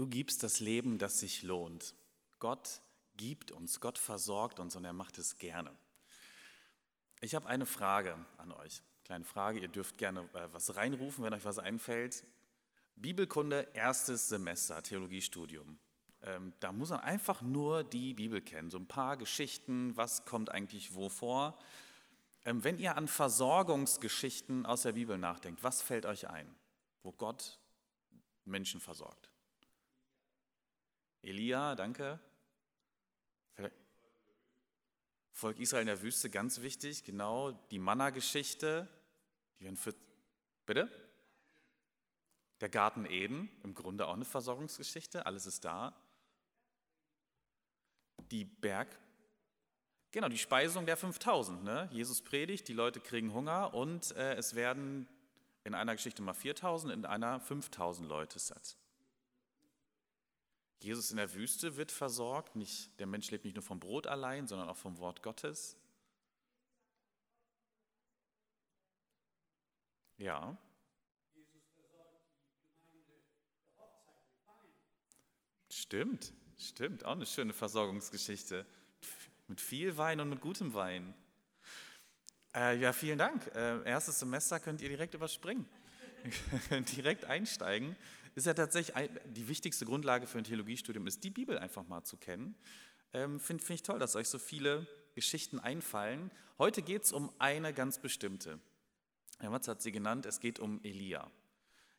Du gibst das Leben, das sich lohnt. Gott gibt uns, Gott versorgt uns und er macht es gerne. Ich habe eine Frage an euch. Kleine Frage, ihr dürft gerne äh, was reinrufen, wenn euch was einfällt. Bibelkunde, erstes Semester, Theologiestudium. Ähm, da muss man einfach nur die Bibel kennen, so ein paar Geschichten, was kommt eigentlich wo vor. Ähm, wenn ihr an Versorgungsgeschichten aus der Bibel nachdenkt, was fällt euch ein, wo Gott Menschen versorgt? Elia, danke. Volk Israel in der Wüste, ganz wichtig, genau, die Manna-Geschichte. Bitte? Der Garten Eden, im Grunde auch eine Versorgungsgeschichte, alles ist da. Die Berg, genau, die Speisung der 5000. Ne? Jesus predigt, die Leute kriegen Hunger und äh, es werden in einer Geschichte mal 4000, in einer 5000 Leute satt. Jesus in der Wüste wird versorgt. Nicht, der Mensch lebt nicht nur vom Brot allein, sondern auch vom Wort Gottes. Ja. Stimmt, stimmt. Auch eine schöne Versorgungsgeschichte. Mit viel Wein und mit gutem Wein. Äh, ja, vielen Dank. Äh, erstes Semester könnt ihr direkt überspringen. direkt einsteigen ist ja tatsächlich die wichtigste Grundlage für ein Theologiestudium, ist die Bibel einfach mal zu kennen. Ähm, Finde find ich toll, dass euch so viele Geschichten einfallen. Heute geht es um eine ganz bestimmte. Herr Matz hat sie genannt, es geht um Elia.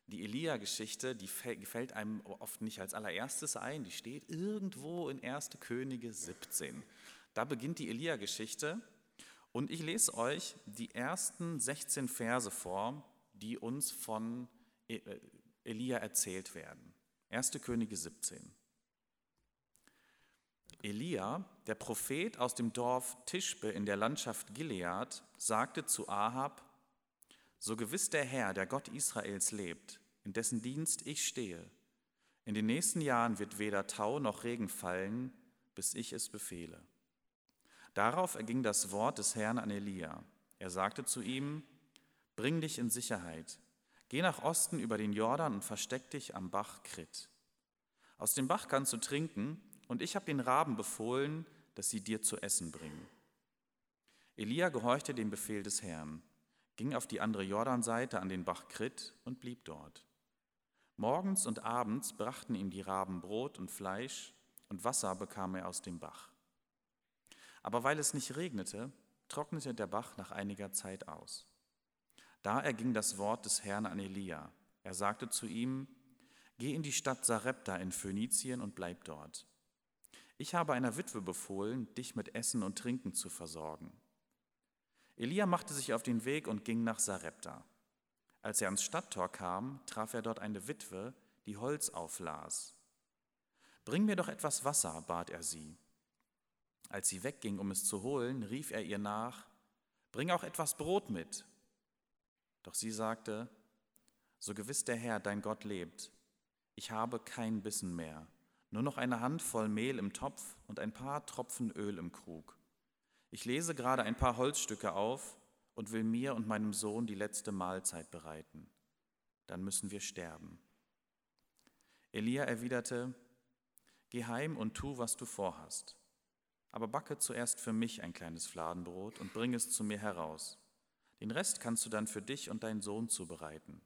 Die Elia-Geschichte, die gefällt einem oft nicht als allererstes ein, die steht irgendwo in 1. Könige 17. Da beginnt die Elia-Geschichte und ich lese euch die ersten 16 Verse vor, die uns von äh, Elia erzählt werden. 1. Könige 17. Elia, der Prophet aus dem Dorf Tischbe in der Landschaft Gilead, sagte zu Ahab, so gewiss der Herr, der Gott Israels lebt, in dessen Dienst ich stehe, in den nächsten Jahren wird weder Tau noch Regen fallen, bis ich es befehle. Darauf erging das Wort des Herrn an Elia. Er sagte zu ihm, Bring dich in Sicherheit, Geh nach Osten über den Jordan und versteck dich am Bach Krit. Aus dem Bach kannst du trinken, und ich habe den Raben befohlen, dass sie dir zu essen bringen. Elia gehorchte dem Befehl des Herrn, ging auf die andere Jordanseite an den Bach Krit und blieb dort. Morgens und abends brachten ihm die Raben Brot und Fleisch, und Wasser bekam er aus dem Bach. Aber weil es nicht regnete, trocknete der Bach nach einiger Zeit aus. Da erging das Wort des Herrn an Elia. Er sagte zu ihm, Geh in die Stadt Sarepta in Phönizien und bleib dort. Ich habe einer Witwe befohlen, dich mit Essen und Trinken zu versorgen. Elia machte sich auf den Weg und ging nach Sarepta. Als er ans Stadttor kam, traf er dort eine Witwe, die Holz auflas. Bring mir doch etwas Wasser, bat er sie. Als sie wegging, um es zu holen, rief er ihr nach, Bring auch etwas Brot mit. Doch sie sagte, so gewiss der Herr, dein Gott lebt, ich habe kein Bissen mehr, nur noch eine Handvoll Mehl im Topf und ein paar Tropfen Öl im Krug. Ich lese gerade ein paar Holzstücke auf und will mir und meinem Sohn die letzte Mahlzeit bereiten. Dann müssen wir sterben. Elia erwiderte, Geh heim und tu, was du vorhast. Aber backe zuerst für mich ein kleines Fladenbrot und bring es zu mir heraus. Den Rest kannst du dann für dich und deinen Sohn zubereiten.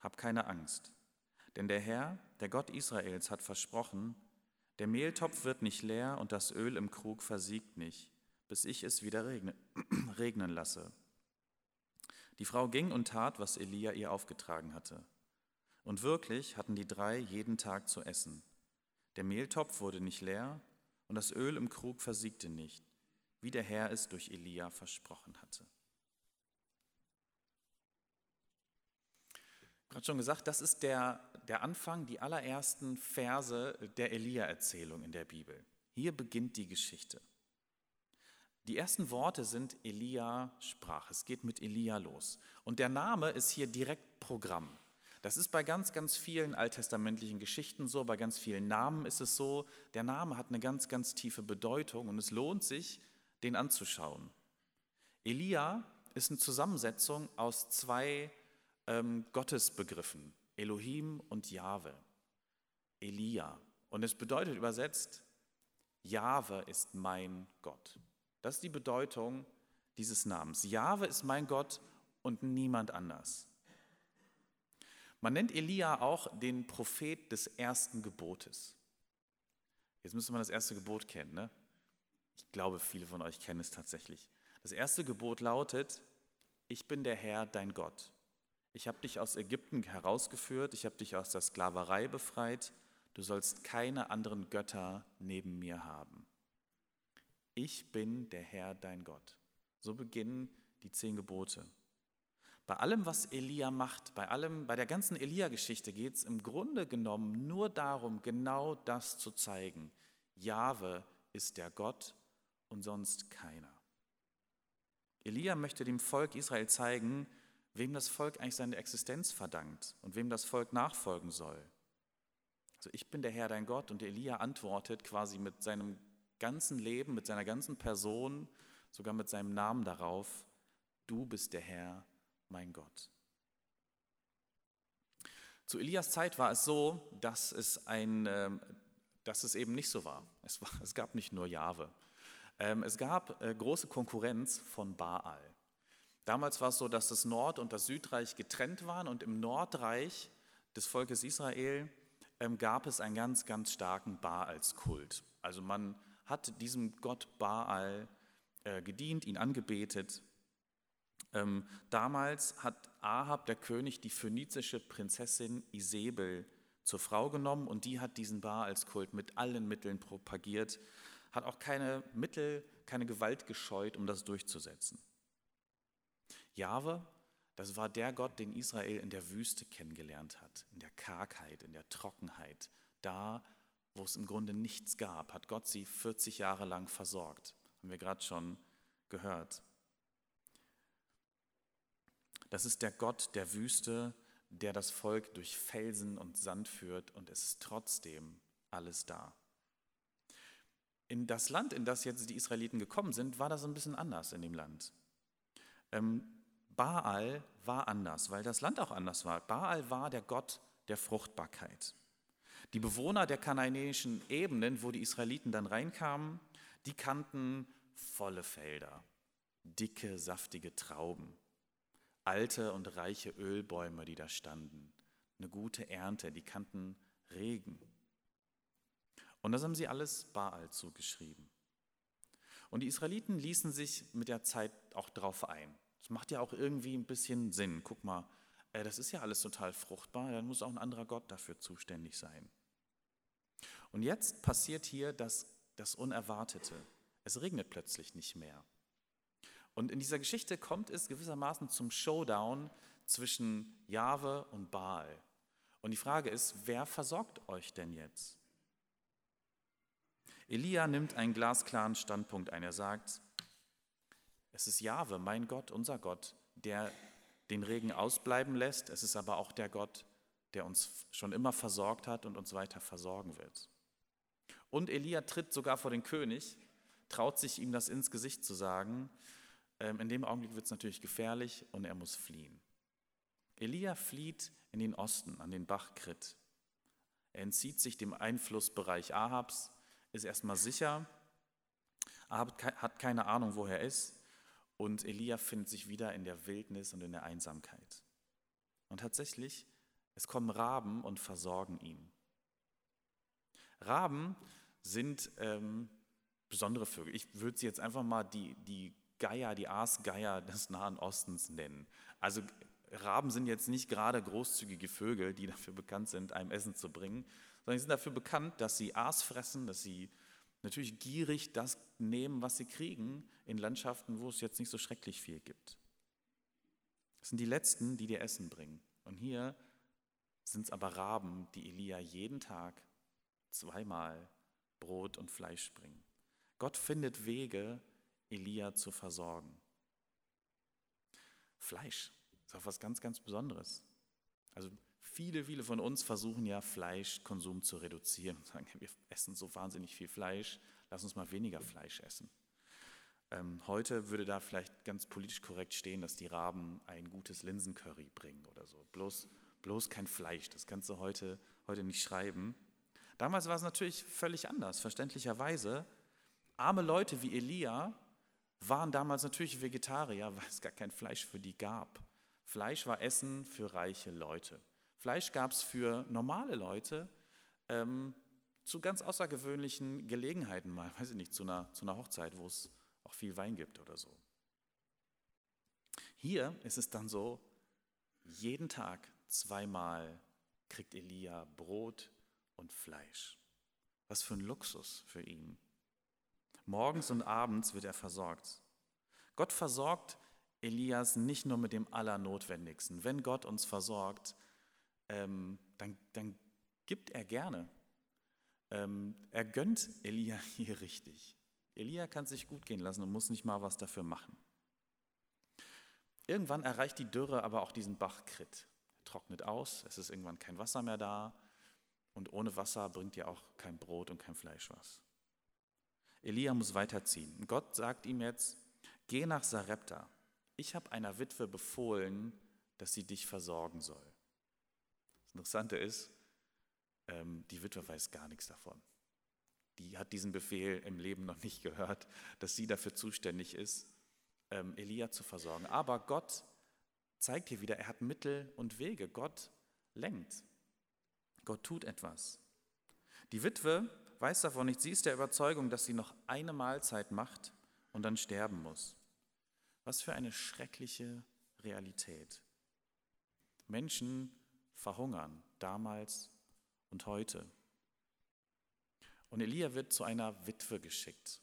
Hab keine Angst, denn der Herr, der Gott Israels, hat versprochen, der Mehltopf wird nicht leer und das Öl im Krug versiegt nicht, bis ich es wieder regnen lasse. Die Frau ging und tat, was Elia ihr aufgetragen hatte. Und wirklich hatten die drei jeden Tag zu essen. Der Mehltopf wurde nicht leer und das Öl im Krug versiegte nicht, wie der Herr es durch Elia versprochen hatte. Gerade schon gesagt, das ist der, der Anfang, die allerersten Verse der Elia-Erzählung in der Bibel. Hier beginnt die Geschichte. Die ersten Worte sind Elia sprach. Es geht mit Elia los. Und der Name ist hier direkt Programm. Das ist bei ganz, ganz vielen alttestamentlichen Geschichten so, bei ganz vielen Namen ist es so. Der Name hat eine ganz, ganz tiefe Bedeutung und es lohnt sich, den anzuschauen. Elia ist eine Zusammensetzung aus zwei ähm, Gottesbegriffen, Elohim und Jahwe. Elia. Und es bedeutet übersetzt, Jahwe ist mein Gott. Das ist die Bedeutung dieses Namens. Jahwe ist mein Gott und niemand anders. Man nennt Elia auch den Prophet des ersten Gebotes. Jetzt müsste man das erste Gebot kennen. Ne? Ich glaube, viele von euch kennen es tatsächlich. Das erste Gebot lautet, ich bin der Herr, dein Gott. Ich habe dich aus Ägypten herausgeführt, ich habe dich aus der Sklaverei befreit, du sollst keine anderen Götter neben mir haben. Ich bin der Herr, dein Gott. So beginnen die zehn Gebote. Bei allem, was Elia macht, bei allem, bei der ganzen Elia-Geschichte geht es im Grunde genommen nur darum, genau das zu zeigen. Jahwe ist der Gott und sonst keiner. Elia möchte dem Volk Israel zeigen, wem das Volk eigentlich seine Existenz verdankt und wem das Volk nachfolgen soll. Also ich bin der Herr dein Gott und Elia antwortet quasi mit seinem ganzen Leben, mit seiner ganzen Person, sogar mit seinem Namen darauf, du bist der Herr, mein Gott. Zu Elias Zeit war es so, dass es, ein, ähm, dass es eben nicht so war. Es, war, es gab nicht nur Jahwe. Ähm, es gab äh, große Konkurrenz von Baal. Damals war es so, dass das Nord- und das Südreich getrennt waren und im Nordreich des Volkes Israel ähm, gab es einen ganz, ganz starken Baalskult. Also man hat diesem Gott Baal äh, gedient, ihn angebetet. Ähm, damals hat Ahab, der König, die phönizische Prinzessin Isabel zur Frau genommen und die hat diesen Baalskult mit allen Mitteln propagiert, hat auch keine Mittel, keine Gewalt gescheut, um das durchzusetzen. Jahwe, das war der Gott, den Israel in der Wüste kennengelernt hat, in der Kargheit, in der Trockenheit, da, wo es im Grunde nichts gab, hat Gott sie 40 Jahre lang versorgt. Haben wir gerade schon gehört. Das ist der Gott der Wüste, der das Volk durch Felsen und Sand führt und es ist trotzdem alles da. In das Land, in das jetzt die Israeliten gekommen sind, war das ein bisschen anders in dem Land. Ähm, Baal war anders, weil das Land auch anders war. Baal war der Gott der Fruchtbarkeit. Die Bewohner der kanaanäischen Ebenen, wo die Israeliten dann reinkamen, die kannten volle Felder, dicke, saftige Trauben, alte und reiche Ölbäume, die da standen, eine gute Ernte, die kannten Regen. Und das haben sie alles Baal zugeschrieben. Und die Israeliten ließen sich mit der Zeit auch darauf ein. Das macht ja auch irgendwie ein bisschen Sinn. Guck mal, äh, das ist ja alles total fruchtbar, dann muss auch ein anderer Gott dafür zuständig sein. Und jetzt passiert hier das, das Unerwartete. Es regnet plötzlich nicht mehr. Und in dieser Geschichte kommt es gewissermaßen zum Showdown zwischen Jahwe und Baal. Und die Frage ist, wer versorgt euch denn jetzt? Elia nimmt einen glasklaren Standpunkt ein. Er sagt, es ist Jahwe, mein Gott, unser Gott, der den Regen ausbleiben lässt. Es ist aber auch der Gott, der uns schon immer versorgt hat und uns weiter versorgen wird. Und Elia tritt sogar vor den König, traut sich ihm das ins Gesicht zu sagen. Ähm, in dem Augenblick wird es natürlich gefährlich und er muss fliehen. Elia flieht in den Osten, an den Bach Krit. Er entzieht sich dem Einflussbereich Ahabs, ist erstmal sicher. Ahab hat keine Ahnung, wo er ist. Und Elia findet sich wieder in der Wildnis und in der Einsamkeit. Und tatsächlich, es kommen Raben und versorgen ihn. Raben sind ähm, besondere Vögel. Ich würde sie jetzt einfach mal die, die Geier, die Aasgeier des Nahen Ostens nennen. Also Raben sind jetzt nicht gerade großzügige Vögel, die dafür bekannt sind, einem Essen zu bringen, sondern sie sind dafür bekannt, dass sie Aas fressen, dass sie natürlich gierig das nehmen, was sie kriegen, in Landschaften, wo es jetzt nicht so schrecklich viel gibt. Das sind die Letzten, die dir Essen bringen. Und hier sind es aber Raben, die Elia jeden Tag zweimal Brot und Fleisch bringen. Gott findet Wege, Elia zu versorgen. Fleisch ist auch was ganz, ganz Besonderes. Also viele, viele von uns versuchen ja Fleischkonsum zu reduzieren und sagen, wir essen so wahnsinnig viel Fleisch, lass uns mal weniger Fleisch essen. Ähm, heute würde da vielleicht ganz politisch korrekt stehen, dass die Raben ein gutes Linsencurry bringen oder so. Bloß, bloß kein Fleisch, das kannst du heute, heute nicht schreiben. Damals war es natürlich völlig anders, verständlicherweise. Arme Leute wie Elia waren damals natürlich Vegetarier, weil es gar kein Fleisch für die gab. Fleisch war Essen für reiche Leute. Fleisch gab es für normale Leute ähm, zu ganz außergewöhnlichen Gelegenheiten mal, weiß ich nicht, zu einer, zu einer Hochzeit, wo es auch viel Wein gibt oder so. Hier ist es dann so, jeden Tag zweimal kriegt Elia Brot und Fleisch. Was für ein Luxus für ihn. Morgens und abends wird er versorgt. Gott versorgt Elias nicht nur mit dem Allernotwendigsten. Wenn Gott uns versorgt, ähm, dann, dann gibt er gerne. Ähm, er gönnt Elia hier richtig. Elia kann sich gut gehen lassen und muss nicht mal was dafür machen. Irgendwann erreicht die Dürre aber auch diesen Bach Krit. Er trocknet aus, es ist irgendwann kein Wasser mehr da und ohne Wasser bringt ja auch kein Brot und kein Fleisch was. Elia muss weiterziehen. Gott sagt ihm jetzt, geh nach Sarepta. Ich habe einer Witwe befohlen, dass sie dich versorgen soll. Interessante ist, ähm, die Witwe weiß gar nichts davon. Die hat diesen Befehl im Leben noch nicht gehört, dass sie dafür zuständig ist, ähm, Elia zu versorgen. Aber Gott zeigt hier wieder, er hat Mittel und Wege. Gott lenkt. Gott tut etwas. Die Witwe weiß davon nicht. Sie ist der Überzeugung, dass sie noch eine Mahlzeit macht und dann sterben muss. Was für eine schreckliche Realität. Menschen verhungern, damals und heute. Und Elia wird zu einer Witwe geschickt.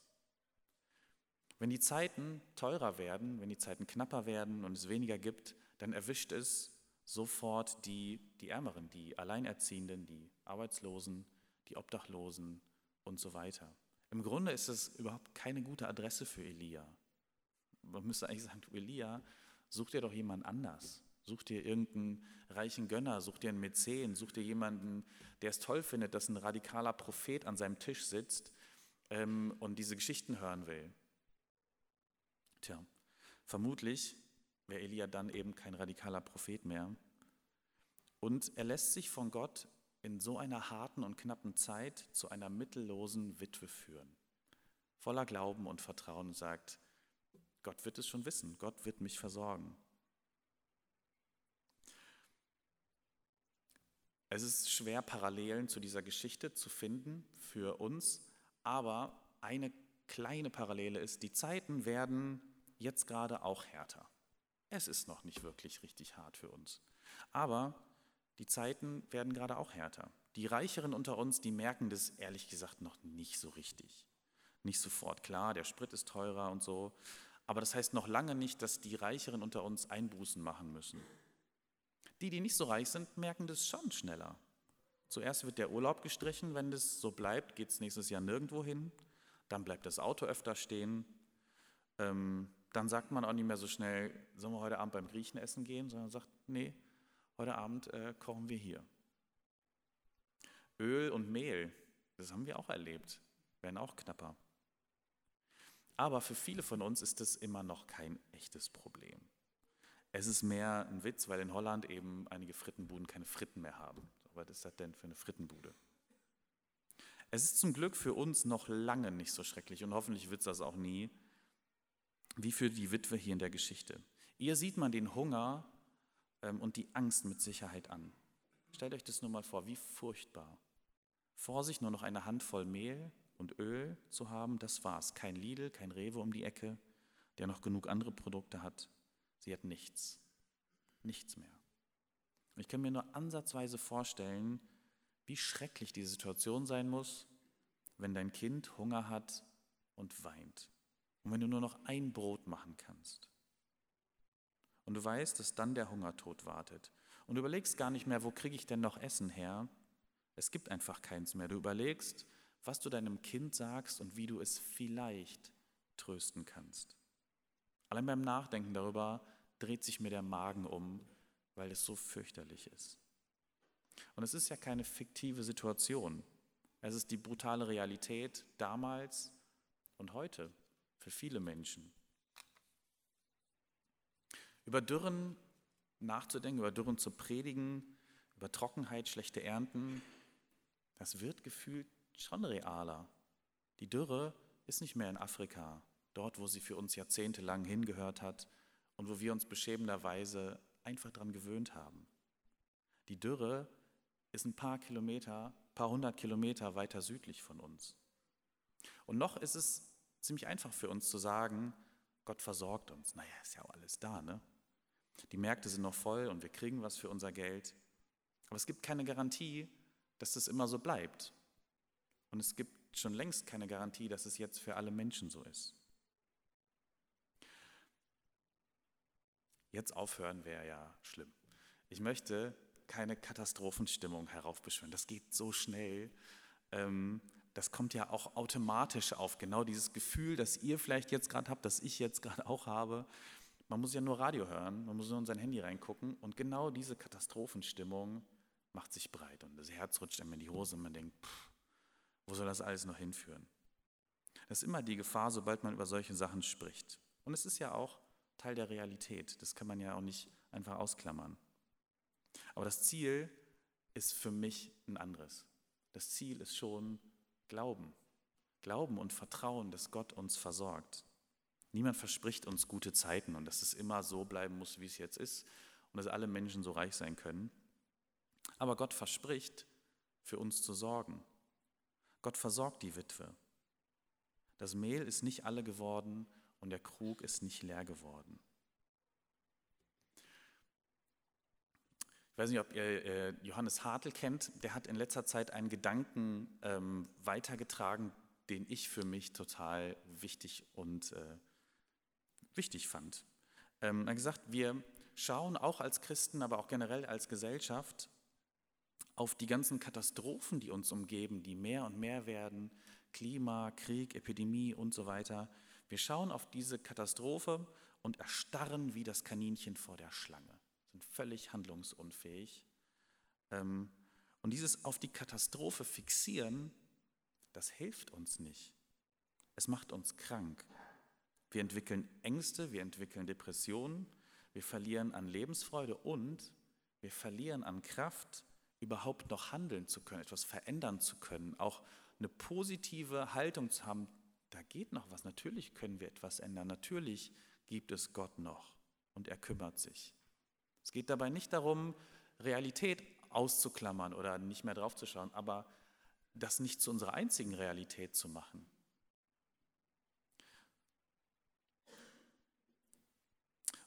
Wenn die Zeiten teurer werden, wenn die Zeiten knapper werden und es weniger gibt, dann erwischt es sofort die, die Ärmeren, die Alleinerziehenden, die Arbeitslosen, die Obdachlosen und so weiter. Im Grunde ist es überhaupt keine gute Adresse für Elia. Man müsste eigentlich sagen, Elia, such dir doch jemand anders. Such dir irgendeinen reichen Gönner, such dir einen Mäzen, such dir jemanden, der es toll findet, dass ein radikaler Prophet an seinem Tisch sitzt ähm, und diese Geschichten hören will. Tja, vermutlich wäre Elia dann eben kein radikaler Prophet mehr. Und er lässt sich von Gott in so einer harten und knappen Zeit zu einer mittellosen Witwe führen. Voller Glauben und Vertrauen und sagt, Gott wird es schon wissen, Gott wird mich versorgen. Es ist schwer, Parallelen zu dieser Geschichte zu finden für uns, aber eine kleine Parallele ist, die Zeiten werden jetzt gerade auch härter. Es ist noch nicht wirklich richtig hart für uns. Aber die Zeiten werden gerade auch härter. Die Reicheren unter uns, die merken das ehrlich gesagt noch nicht so richtig. Nicht sofort. Klar, der Sprit ist teurer und so. Aber das heißt noch lange nicht, dass die Reicheren unter uns Einbußen machen müssen. Die, die nicht so reich sind, merken das schon schneller. Zuerst wird der Urlaub gestrichen, wenn das so bleibt, geht es nächstes Jahr nirgendwo hin. Dann bleibt das Auto öfter stehen. Ähm, dann sagt man auch nicht mehr so schnell, sollen wir heute Abend beim Griechen essen gehen, sondern sagt, nee, heute Abend äh, kochen wir hier. Öl und Mehl, das haben wir auch erlebt, werden auch knapper. Aber für viele von uns ist das immer noch kein echtes Problem. Es ist mehr ein Witz, weil in Holland eben einige Frittenbuden keine Fritten mehr haben. Was ist das denn für eine Frittenbude? Es ist zum Glück für uns noch lange nicht so schrecklich und hoffentlich wird es das auch nie, wie für die Witwe hier in der Geschichte. Ihr sieht man den Hunger ähm, und die Angst mit Sicherheit an. Stellt euch das nur mal vor, wie furchtbar. Vor sich nur noch eine Handvoll Mehl und Öl zu haben, das war's. Kein Lidl, kein Rewe um die Ecke, der noch genug andere Produkte hat. Sie hat nichts. Nichts mehr. Ich kann mir nur ansatzweise vorstellen, wie schrecklich die Situation sein muss, wenn dein Kind Hunger hat und weint. Und wenn du nur noch ein Brot machen kannst. Und du weißt, dass dann der Hungertod wartet. Und du überlegst gar nicht mehr, wo kriege ich denn noch Essen her? Es gibt einfach keins mehr. Du überlegst, was du deinem Kind sagst und wie du es vielleicht trösten kannst. Allein beim Nachdenken darüber dreht sich mir der Magen um, weil es so fürchterlich ist. Und es ist ja keine fiktive Situation. Es ist die brutale Realität damals und heute für viele Menschen. Über Dürren nachzudenken, über Dürren zu predigen, über Trockenheit, schlechte Ernten, das wird gefühlt schon realer. Die Dürre ist nicht mehr in Afrika, dort, wo sie für uns jahrzehntelang hingehört hat und wo wir uns beschämenderweise einfach daran gewöhnt haben. Die Dürre ist ein paar Kilometer, paar hundert Kilometer weiter südlich von uns. Und noch ist es ziemlich einfach für uns zu sagen, Gott versorgt uns. Naja, ist ja auch alles da, ne? Die Märkte sind noch voll und wir kriegen was für unser Geld. Aber es gibt keine Garantie, dass das immer so bleibt. Und es gibt schon längst keine Garantie, dass es jetzt für alle Menschen so ist. Jetzt aufhören wäre ja schlimm. Ich möchte keine Katastrophenstimmung heraufbeschwören. Das geht so schnell. Ähm, das kommt ja auch automatisch auf. Genau dieses Gefühl, das ihr vielleicht jetzt gerade habt, das ich jetzt gerade auch habe. Man muss ja nur Radio hören, man muss nur in sein Handy reingucken und genau diese Katastrophenstimmung macht sich breit und das Herz rutscht einem in die Hose und man denkt, pff, wo soll das alles noch hinführen? Das ist immer die Gefahr, sobald man über solche Sachen spricht. Und es ist ja auch Teil der Realität. Das kann man ja auch nicht einfach ausklammern. Aber das Ziel ist für mich ein anderes. Das Ziel ist schon Glauben. Glauben und Vertrauen, dass Gott uns versorgt. Niemand verspricht uns gute Zeiten und dass es immer so bleiben muss, wie es jetzt ist und dass alle Menschen so reich sein können. Aber Gott verspricht, für uns zu sorgen. Gott versorgt die Witwe. Das Mehl ist nicht alle geworden und der Krug ist nicht leer geworden. Ich weiß nicht, ob ihr äh, Johannes Hartl kennt. Der hat in letzter Zeit einen Gedanken ähm, weitergetragen, den ich für mich total wichtig und äh, wichtig fand. Ähm, er hat gesagt, wir schauen auch als Christen, aber auch generell als Gesellschaft auf die ganzen Katastrophen, die uns umgeben, die mehr und mehr werden, Klima, Krieg, Epidemie und so weiter. Wir schauen auf diese Katastrophe und erstarren wie das Kaninchen vor der Schlange, sind völlig handlungsunfähig. Ähm, und dieses auf die Katastrophe fixieren, das hilft uns nicht. Es macht uns krank. Wir entwickeln Ängste, wir entwickeln Depressionen, wir verlieren an Lebensfreude und wir verlieren an Kraft, überhaupt noch handeln zu können, etwas verändern zu können, auch eine positive Haltung zu haben, da geht noch was, natürlich können wir etwas ändern, natürlich gibt es Gott noch und er kümmert sich. Es geht dabei nicht darum, Realität auszuklammern oder nicht mehr draufzuschauen, aber das nicht zu unserer einzigen Realität zu machen.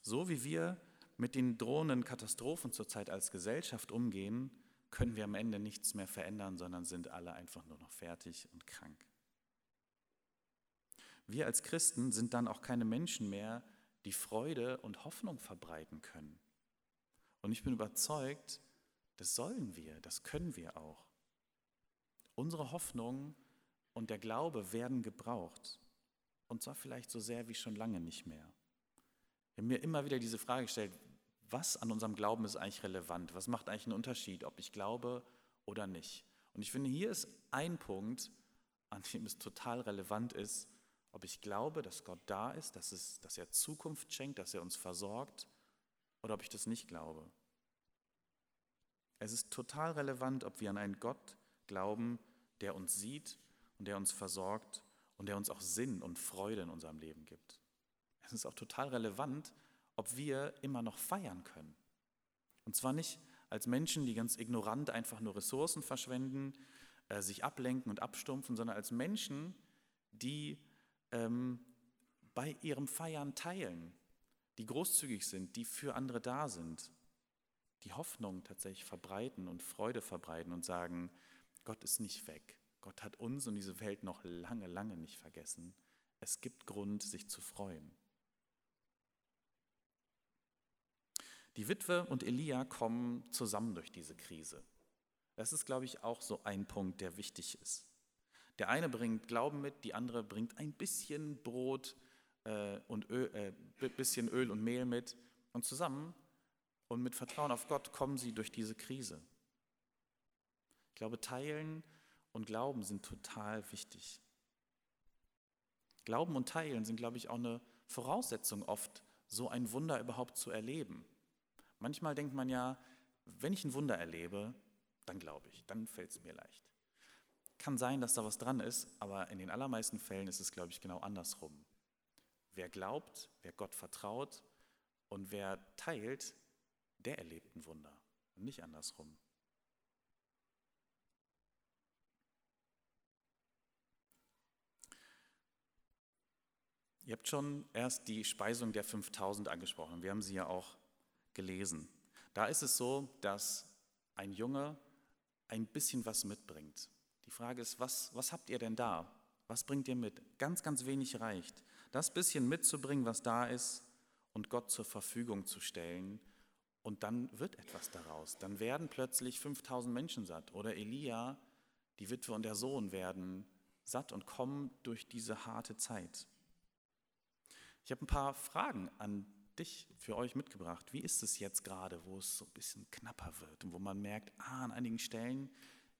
So wie wir mit den drohenden Katastrophen zurzeit als Gesellschaft umgehen, können wir am Ende nichts mehr verändern, sondern sind alle einfach nur noch fertig und krank. Wir als Christen sind dann auch keine Menschen mehr, die Freude und Hoffnung verbreiten können. Und ich bin überzeugt, das sollen wir, das können wir auch. Unsere Hoffnung und der Glaube werden gebraucht. Und zwar vielleicht so sehr wie schon lange nicht mehr. Ich habe mir immer wieder diese Frage gestellt, was an unserem Glauben ist eigentlich relevant? Was macht eigentlich einen Unterschied, ob ich glaube oder nicht? Und ich finde, hier ist ein Punkt, an dem es total relevant ist, ob ich glaube, dass Gott da ist, dass, es, dass er Zukunft schenkt, dass er uns versorgt, oder ob ich das nicht glaube. Es ist total relevant, ob wir an einen Gott glauben, der uns sieht und der uns versorgt und der uns auch Sinn und Freude in unserem Leben gibt. Es ist auch total relevant, ob wir immer noch feiern können. Und zwar nicht als Menschen, die ganz ignorant einfach nur Ressourcen verschwenden, äh, sich ablenken und abstumpfen, sondern als Menschen, die ähm, bei ihrem Feiern teilen, die großzügig sind, die für andere da sind, die Hoffnung tatsächlich verbreiten und Freude verbreiten und sagen, Gott ist nicht weg. Gott hat uns und diese Welt noch lange, lange nicht vergessen. Es gibt Grund, sich zu freuen. Die Witwe und Elia kommen zusammen durch diese Krise. Das ist, glaube ich, auch so ein Punkt, der wichtig ist. Der eine bringt Glauben mit, die andere bringt ein bisschen Brot äh, und Öl, äh, bisschen Öl und Mehl mit. Und zusammen und mit Vertrauen auf Gott kommen sie durch diese Krise. Ich glaube, Teilen und Glauben sind total wichtig. Glauben und Teilen sind, glaube ich, auch eine Voraussetzung oft, so ein Wunder überhaupt zu erleben. Manchmal denkt man ja, wenn ich ein Wunder erlebe, dann glaube ich, dann fällt es mir leicht. Kann sein, dass da was dran ist, aber in den allermeisten Fällen ist es, glaube ich, genau andersrum. Wer glaubt, wer Gott vertraut und wer teilt, der erlebt ein Wunder und nicht andersrum. Ihr habt schon erst die Speisung der 5000 angesprochen. Wir haben sie ja auch gelesen. Da ist es so, dass ein Junge ein bisschen was mitbringt. Die Frage ist, was, was habt ihr denn da? Was bringt ihr mit? Ganz, ganz wenig reicht. Das bisschen mitzubringen, was da ist, und Gott zur Verfügung zu stellen. Und dann wird etwas daraus. Dann werden plötzlich 5000 Menschen satt. Oder Elia, die Witwe und der Sohn werden satt und kommen durch diese harte Zeit. Ich habe ein paar Fragen an dich, für euch mitgebracht. Wie ist es jetzt gerade, wo es so ein bisschen knapper wird und wo man merkt, ah, an einigen Stellen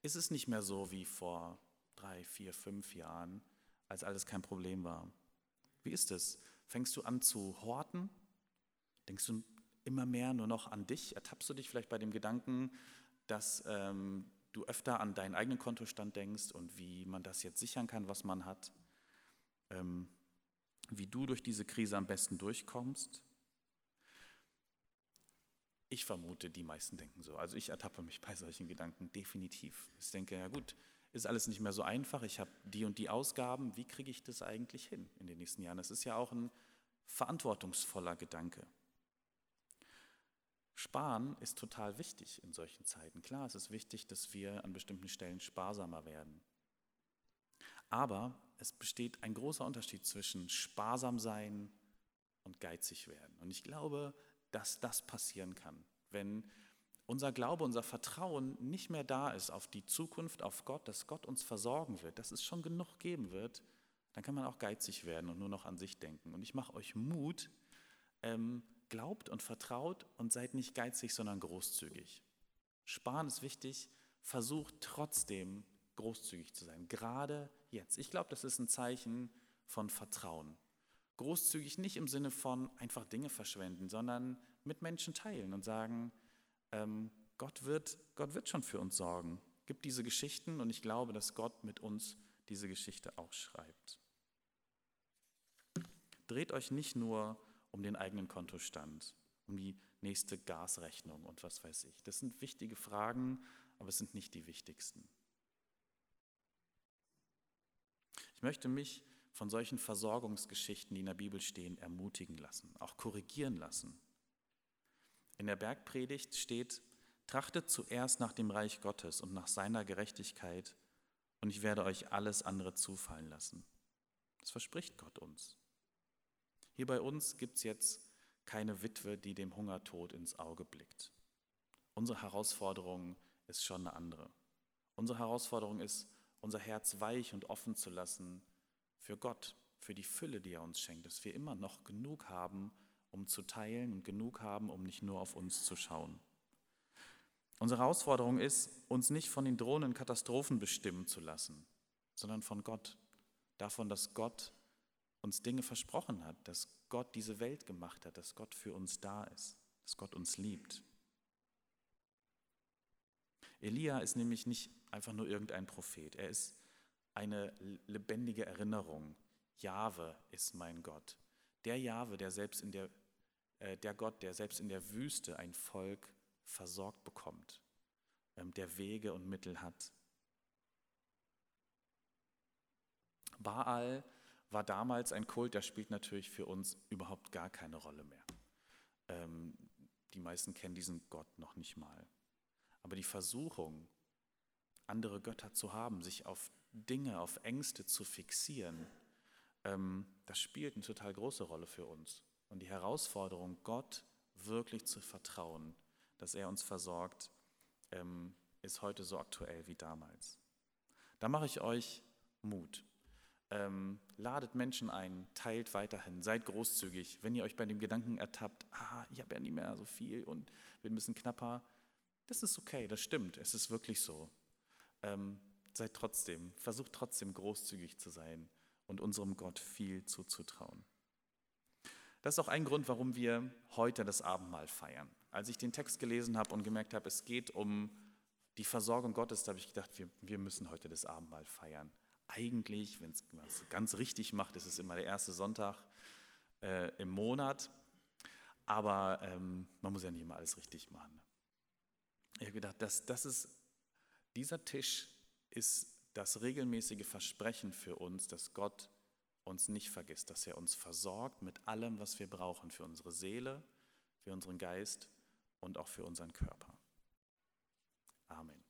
ist es nicht mehr so wie vor drei, vier, fünf Jahren, als alles kein Problem war. Wie ist es? Fängst du an zu horten? Denkst du immer mehr nur noch an dich? Ertappst du dich vielleicht bei dem Gedanken, dass ähm, du öfter an deinen eigenen Kontostand denkst und wie man das jetzt sichern kann, was man hat? Ähm, wie du durch diese Krise am besten durchkommst? Ich vermute, die meisten denken so. Also ich ertappe mich bei solchen Gedanken definitiv. Ich denke, ja gut, ist alles nicht mehr so einfach. Ich habe die und die Ausgaben. Wie kriege ich das eigentlich hin in den nächsten Jahren? Das ist ja auch ein verantwortungsvoller Gedanke. Sparen ist total wichtig in solchen Zeiten. Klar, es ist wichtig, dass wir an bestimmten Stellen sparsamer werden. Aber es besteht ein großer Unterschied zwischen sparsam sein und geizig werden. Und ich glaube, dass das passieren kann, wenn unser Glaube, unser Vertrauen nicht mehr da ist auf die Zukunft, auf Gott, dass Gott uns versorgen wird, dass es schon genug geben wird, dann kann man auch geizig werden und nur noch an sich denken. Und ich mache euch Mut, ähm, glaubt und vertraut und seid nicht geizig, sondern großzügig. Sparen ist wichtig, versucht trotzdem großzügig zu sein, gerade jetzt. Ich glaube, das ist ein Zeichen von Vertrauen. Großzügig nicht im Sinne von einfach Dinge verschwenden, sondern mit Menschen teilen und sagen, ähm, Gott, wird, Gott wird schon für uns sorgen. Gibt diese Geschichten und ich glaube, dass Gott mit uns diese Geschichte auch schreibt. Dreht euch nicht nur um den eigenen Kontostand, um die nächste Gasrechnung und was weiß ich. Das sind wichtige Fragen, aber es sind nicht die wichtigsten. Ich möchte mich von solchen Versorgungsgeschichten, die in der Bibel stehen, ermutigen lassen, auch korrigieren lassen. In der Bergpredigt steht, trachtet zuerst nach dem Reich Gottes und nach seiner Gerechtigkeit, und ich werde euch alles andere zufallen lassen. Das verspricht Gott uns. Hier bei uns gibt es jetzt keine Witwe, die dem Hungertod ins Auge blickt. Unsere Herausforderung ist schon eine andere. Unsere Herausforderung ist, unser Herz weich und offen zu lassen für Gott, für die Fülle, die er uns schenkt, dass wir immer noch genug haben, um zu teilen und genug haben, um nicht nur auf uns zu schauen. Unsere Herausforderung ist, uns nicht von den drohenden Katastrophen bestimmen zu lassen, sondern von Gott. Davon, dass Gott uns Dinge versprochen hat, dass Gott diese Welt gemacht hat, dass Gott für uns da ist, dass Gott uns liebt. Elia ist nämlich nicht einfach nur irgendein Prophet. Er ist eine lebendige Erinnerung. Jahwe ist mein Gott. Der Jahwe, der selbst in der, äh, der Gott, der selbst in der Wüste ein Volk versorgt bekommt, ähm, der Wege und Mittel hat. Baal war damals ein Kult, der spielt natürlich für uns überhaupt gar keine Rolle mehr. Ähm, die meisten kennen diesen Gott noch nicht mal. Aber die Versuchung, andere Götter zu haben, sich auf Dinge, auf Ängste zu fixieren, ähm, das spielt eine total große Rolle für uns. Und die Herausforderung, Gott wirklich zu vertrauen, dass er uns versorgt, ähm, ist heute so aktuell wie damals. Da mache ich euch Mut. Ähm, ladet Menschen ein, teilt weiterhin, seid großzügig. Wenn ihr euch bei dem Gedanken ertappt, ah, ich habe ja nicht mehr so viel und bin ein bisschen knapper, das ist okay, das stimmt, es ist wirklich so. Seid trotzdem, versucht trotzdem großzügig zu sein und unserem Gott viel zuzutrauen. Das ist auch ein Grund, warum wir heute das Abendmahl feiern. Als ich den Text gelesen habe und gemerkt habe, es geht um die Versorgung Gottes, da habe ich gedacht, wir, wir müssen heute das Abendmahl feiern. Eigentlich, wenn es ganz richtig macht, ist es immer der erste Sonntag äh, im Monat. Aber ähm, man muss ja nicht immer alles richtig machen. Ich habe gedacht, das, das ist, dieser Tisch ist das regelmäßige Versprechen für uns, dass Gott uns nicht vergisst, dass er uns versorgt mit allem, was wir brauchen für unsere Seele, für unseren Geist und auch für unseren Körper. Amen.